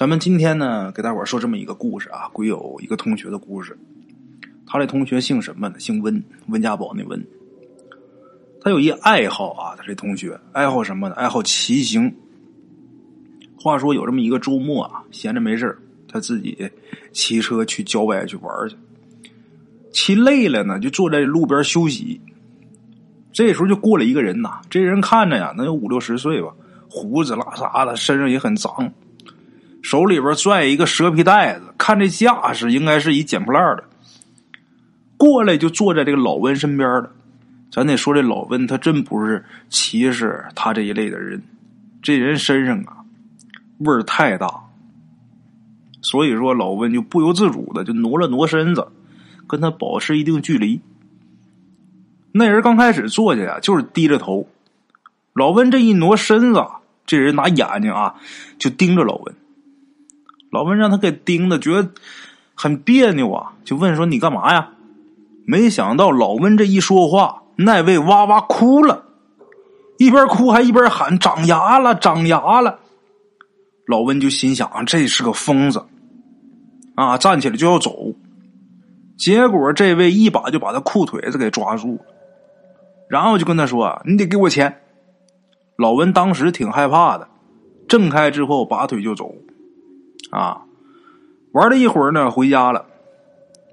咱们今天呢，给大伙儿说这么一个故事啊，归有一个同学的故事。他这同学姓什么呢？姓温，温家宝那温。他有一爱好啊，他这同学爱好什么呢？爱好骑行。话说有这么一个周末啊，闲着没事他自己骑车去郊外去玩去。骑累了呢，就坐在路边休息。这时候就过来一个人呐，这人看着呀，能有五六十岁吧，胡子拉碴的，身上也很脏。手里边拽一个蛇皮袋子，看这架势，应该是一捡破烂的。过来就坐在这个老温身边了。咱得说这老温，他真不是歧视他这一类的人。这人身上啊，味儿太大，所以说老温就不由自主的就挪了挪身子，跟他保持一定距离。那人刚开始坐下呀，就是低着头。老温这一挪身子，这人拿眼睛啊就盯着老温。老温让他给盯的，觉得很别扭啊，就问说：“你干嘛呀？”没想到老温这一说话，那位哇哇哭了，一边哭还一边喊：“长牙了，长牙了！”老温就心想：“这是个疯子啊！”站起来就要走，结果这位一把就把他裤腿子给抓住了，然后就跟他说：“你得给我钱。”老温当时挺害怕的，挣开之后拔腿就走。啊，玩了一会儿呢，回家了。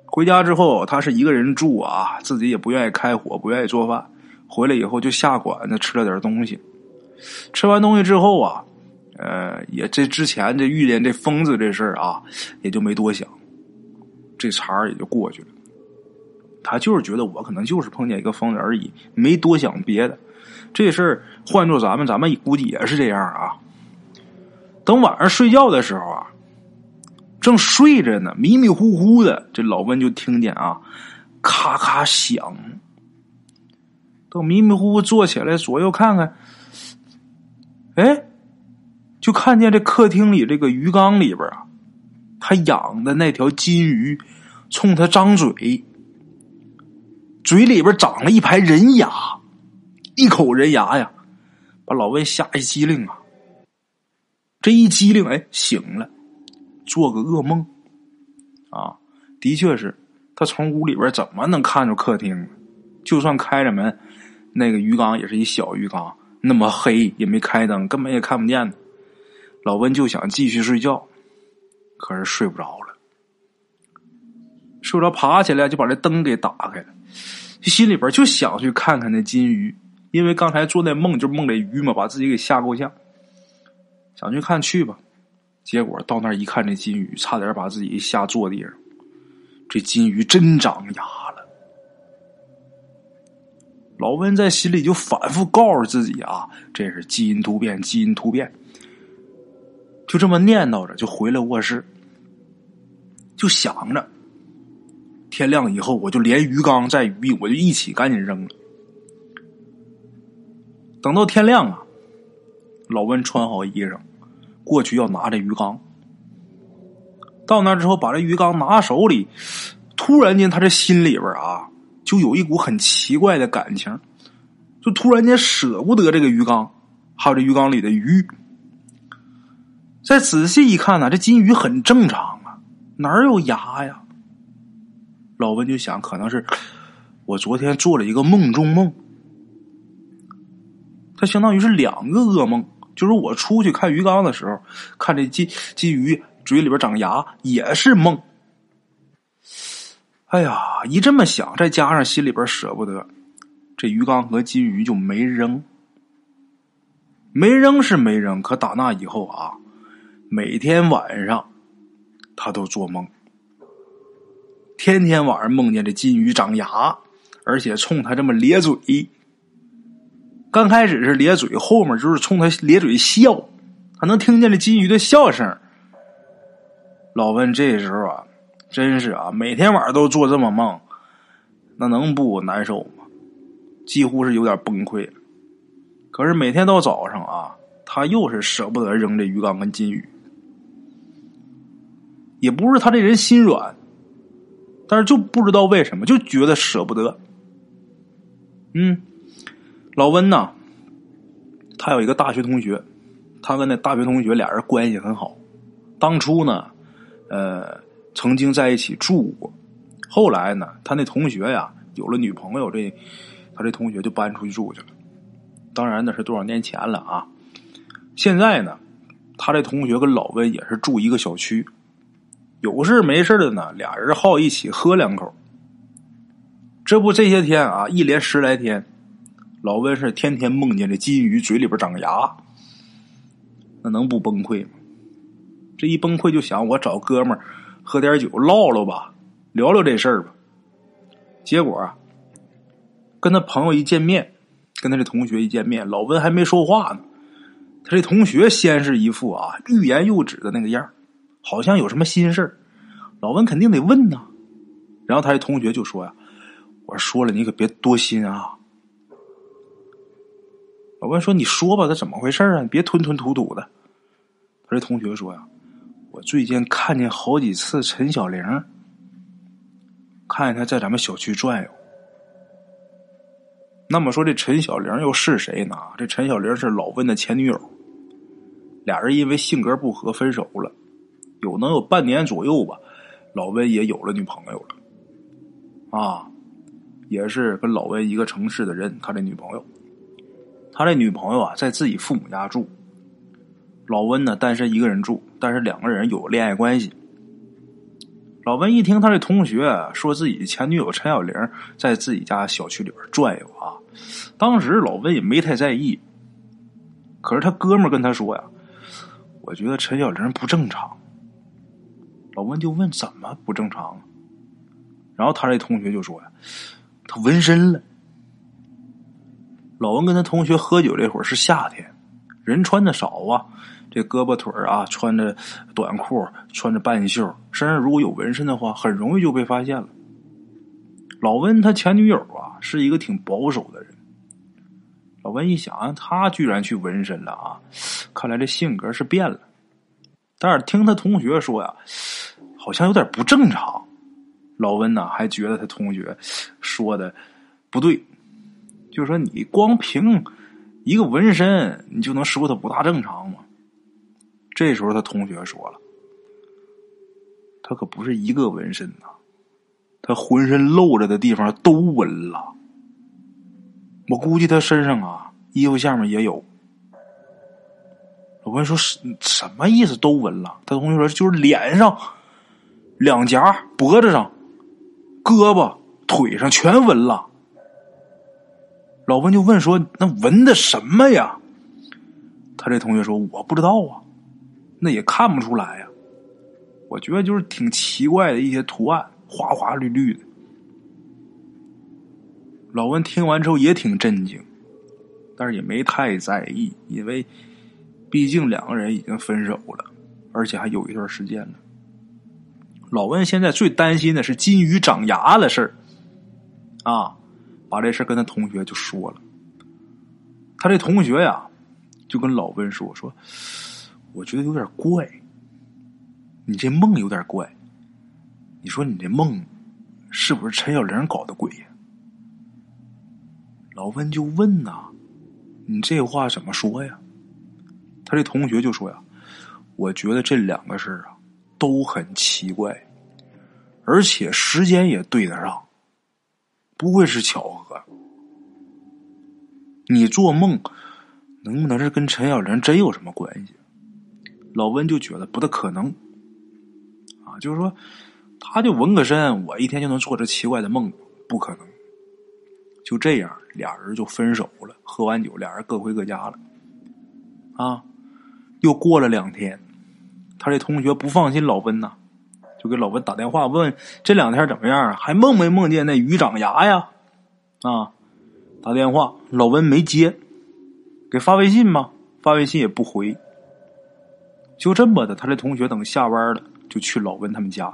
回家之后，他是一个人住啊，自己也不愿意开火，不愿意做饭。回来以后就下馆子吃了点东西。吃完东西之后啊，呃，也这之前这遇见这疯子这事儿啊，也就没多想，这茬儿也就过去了。他就是觉得我可能就是碰见一个疯子而已，没多想别的。这事儿换做咱们，咱们估计也是这样啊。等晚上睡觉的时候啊。正睡着呢，迷迷糊糊的，这老温就听见啊，咔咔响。等迷迷糊糊坐起来，左右看看，哎，就看见这客厅里这个鱼缸里边啊，他养的那条金鱼，冲他张嘴，嘴里边长了一排人牙，一口人牙呀，把老温吓一激灵啊。这一激灵，哎，醒了。做个噩梦，啊，的确是，他从屋里边怎么能看着客厅？就算开着门，那个鱼缸也是一小鱼缸，那么黑也没开灯，根本也看不见。老温就想继续睡觉，可是睡不着了，睡不着，爬起来就把这灯给打开了，心里边就想去看看那金鱼，因为刚才做那梦就梦这鱼嘛，把自己给吓够呛，想去看去吧。结果到那儿一看，这金鱼差点把自己吓坐地上。这金鱼真长牙了。老温在心里就反复告诉自己啊：“这是基因突变，基因突变。”就这么念叨着，就回了卧室，就想着天亮以后，我就连鱼缸带鱼，我就一起赶紧扔了。等到天亮啊，老温穿好衣裳。过去要拿这鱼缸，到那之后把这鱼缸拿手里，突然间他这心里边啊，就有一股很奇怪的感情，就突然间舍不得这个鱼缸，还有这鱼缸里的鱼。再仔细一看呢，这金鱼很正常啊，哪有牙呀？老温就想，可能是我昨天做了一个梦中梦，它相当于是两个噩梦。就是我出去看鱼缸的时候，看这金金鱼嘴里边长牙也是梦。哎呀，一这么想，再加上心里边舍不得，这鱼缸和金鱼就没扔。没扔是没扔，可打那以后啊，每天晚上他都做梦，天天晚上梦见这金鱼长牙，而且冲他这么咧嘴。刚开始是咧嘴，后面就是冲他咧嘴笑，他能听见这金鱼的笑声。老温这时候啊，真是啊，每天晚上都做这么梦，那能不难受吗？几乎是有点崩溃。可是每天到早上啊，他又是舍不得扔这鱼缸跟金鱼，也不是他这人心软，但是就不知道为什么就觉得舍不得。嗯。老温呢，他有一个大学同学，他跟那大学同学俩人关系很好，当初呢，呃，曾经在一起住过，后来呢，他那同学呀有了女朋友，这他这同学就搬出去住去了。当然那是多少年前了啊！现在呢，他这同学跟老温也是住一个小区，有事没事的呢，俩人好一起喝两口。这不这些天啊，一连十来天，老温是天天梦见这金鱼嘴里边长牙，那能不崩溃吗？这一崩溃就想我找哥们儿喝点酒唠唠吧，聊聊这事儿吧。结果啊，跟他朋友一见面，跟他这同学一见面，老温还没说话呢，他这同学先是一副啊欲言又止的那个样好像有什么心事。老温肯定得问呐，然后他这同学就说呀：“我说了，你可别多心啊。”老温说：“你说吧，他怎么回事啊？你别吞吞吐吐的。”他这同学说呀。我最近看见好几次陈小玲，看见他在咱们小区转悠。那么说这陈小玲又是谁呢？这陈小玲是老温的前女友，俩人因为性格不合分手了，有能有半年左右吧，老温也有了女朋友了，啊，也是跟老温一个城市的人，他这女朋友，他这女朋友啊在自己父母家住。老温呢，单身一个人住，但是两个人有恋爱关系。老温一听他这同学说自己前女友陈小玲在自己家小区里边转悠啊，当时老温也没太在意。可是他哥们跟他说呀：“我觉得陈小玲不正常。”老温就问：“怎么不正常？”然后他这同学就说呀：“他纹身了。”老温跟他同学喝酒这会儿是夏天，人穿的少啊。这胳膊腿啊，穿着短裤，穿着半袖，身上如果有纹身的话，很容易就被发现了。老温他前女友啊，是一个挺保守的人。老温一想，他居然去纹身了啊，看来这性格是变了。但是听他同学说呀，好像有点不正常。老温呢，还觉得他同学说的不对，就是说你光凭一个纹身，你就能说他不大正常吗？这时候，他同学说了：“他可不是一个纹身呐，他浑身露着的地方都纹了。我估计他身上啊，衣服下面也有。”我问说：“什什么意思？都纹了？”他同学说：“就是脸上、两颊、脖子上、胳膊、腿上全纹了。”老温就问说：“那纹的什么呀？”他这同学说：“我不知道啊。”那也看不出来呀，我觉得就是挺奇怪的一些图案，花花绿绿的。老温听完之后也挺震惊，但是也没太在意，因为毕竟两个人已经分手了，而且还有一段时间了。老温现在最担心的是金鱼长牙的事儿，啊，把这事跟他同学就说了。他这同学呀，就跟老温说说。我觉得有点怪，你这梦有点怪。你说你这梦是不是陈小玲搞的鬼呀？老温就问呐，你这话怎么说呀？他这同学就说呀，我觉得这两个事儿啊都很奇怪，而且时间也对得上，不会是巧合。你做梦能不能是跟陈小玲真有什么关系？老温就觉得不大可能，啊，就是说，他就纹个身，我一天就能做这奇怪的梦，不可能。就这样，俩人就分手了。喝完酒，俩人各回各家了。啊，又过了两天，他这同学不放心老温呐，就给老温打电话问这两天怎么样，还梦没梦见那鱼长牙呀？啊，打电话老温没接，给发微信吗？发微信也不回。就这么的，他这同学等下班了，就去老温他们家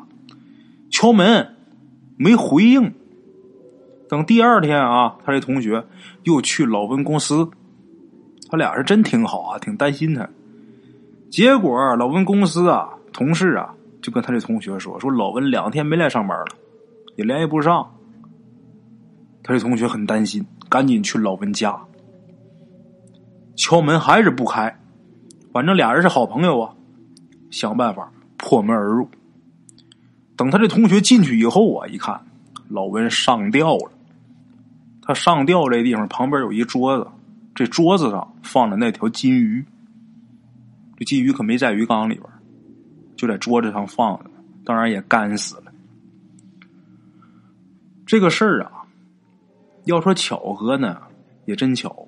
敲门，没回应。等第二天啊，他这同学又去老温公司，他俩是真挺好啊，挺担心他。结果老温公司啊，同事啊，就跟他这同学说：“说老温两天没来上班了，也联系不上。”他这同学很担心，赶紧去老温家敲门，还是不开。反正俩人是好朋友啊，想办法破门而入。等他这同学进去以后啊，一看老温上吊了。他上吊这地方旁边有一桌子，这桌子上放着那条金鱼。这金鱼可没在鱼缸里边，就在桌子上放着，当然也干死了。这个事儿啊，要说巧合呢，也真巧。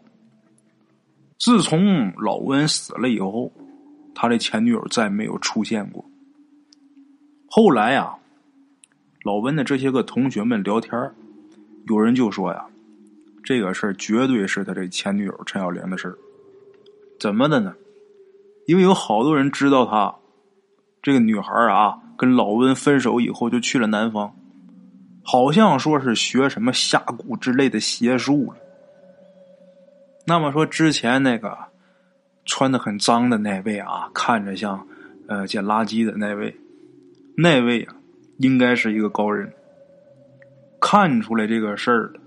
自从老温死了以后，他的前女友再没有出现过。后来啊，老温的这些个同学们聊天有人就说呀，这个事儿绝对是他这前女友陈小莲的事儿。怎么的呢？因为有好多人知道他这个女孩啊，跟老温分手以后就去了南方。好像说是学什么下蛊之类的邪术了。那么说之前那个穿的很脏的那位啊，看着像呃捡垃圾的那位，那位啊应该是一个高人，看出来这个事儿了，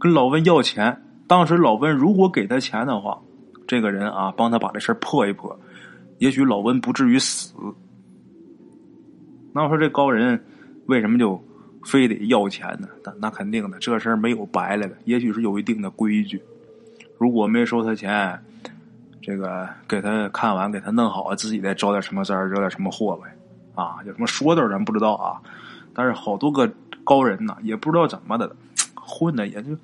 跟老温要钱。当时老温如果给他钱的话，这个人啊帮他把这事儿破一破，也许老温不至于死。那我说这高人为什么就？非得要钱呢？那那肯定的，这事儿没有白来的。也许是有一定的规矩。如果没收他钱，这个给他看完，给他弄好，自己再招点什么灾，惹点什么祸呗。啊，有什么说道咱不知道啊。但是好多个高人呐，也不知道怎么的，混的也就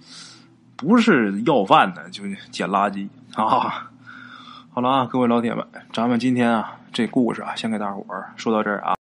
不是要饭的，就捡垃圾啊。好了啊，各位老铁们，咱们今天啊这故事啊，先给大伙儿说到这儿啊。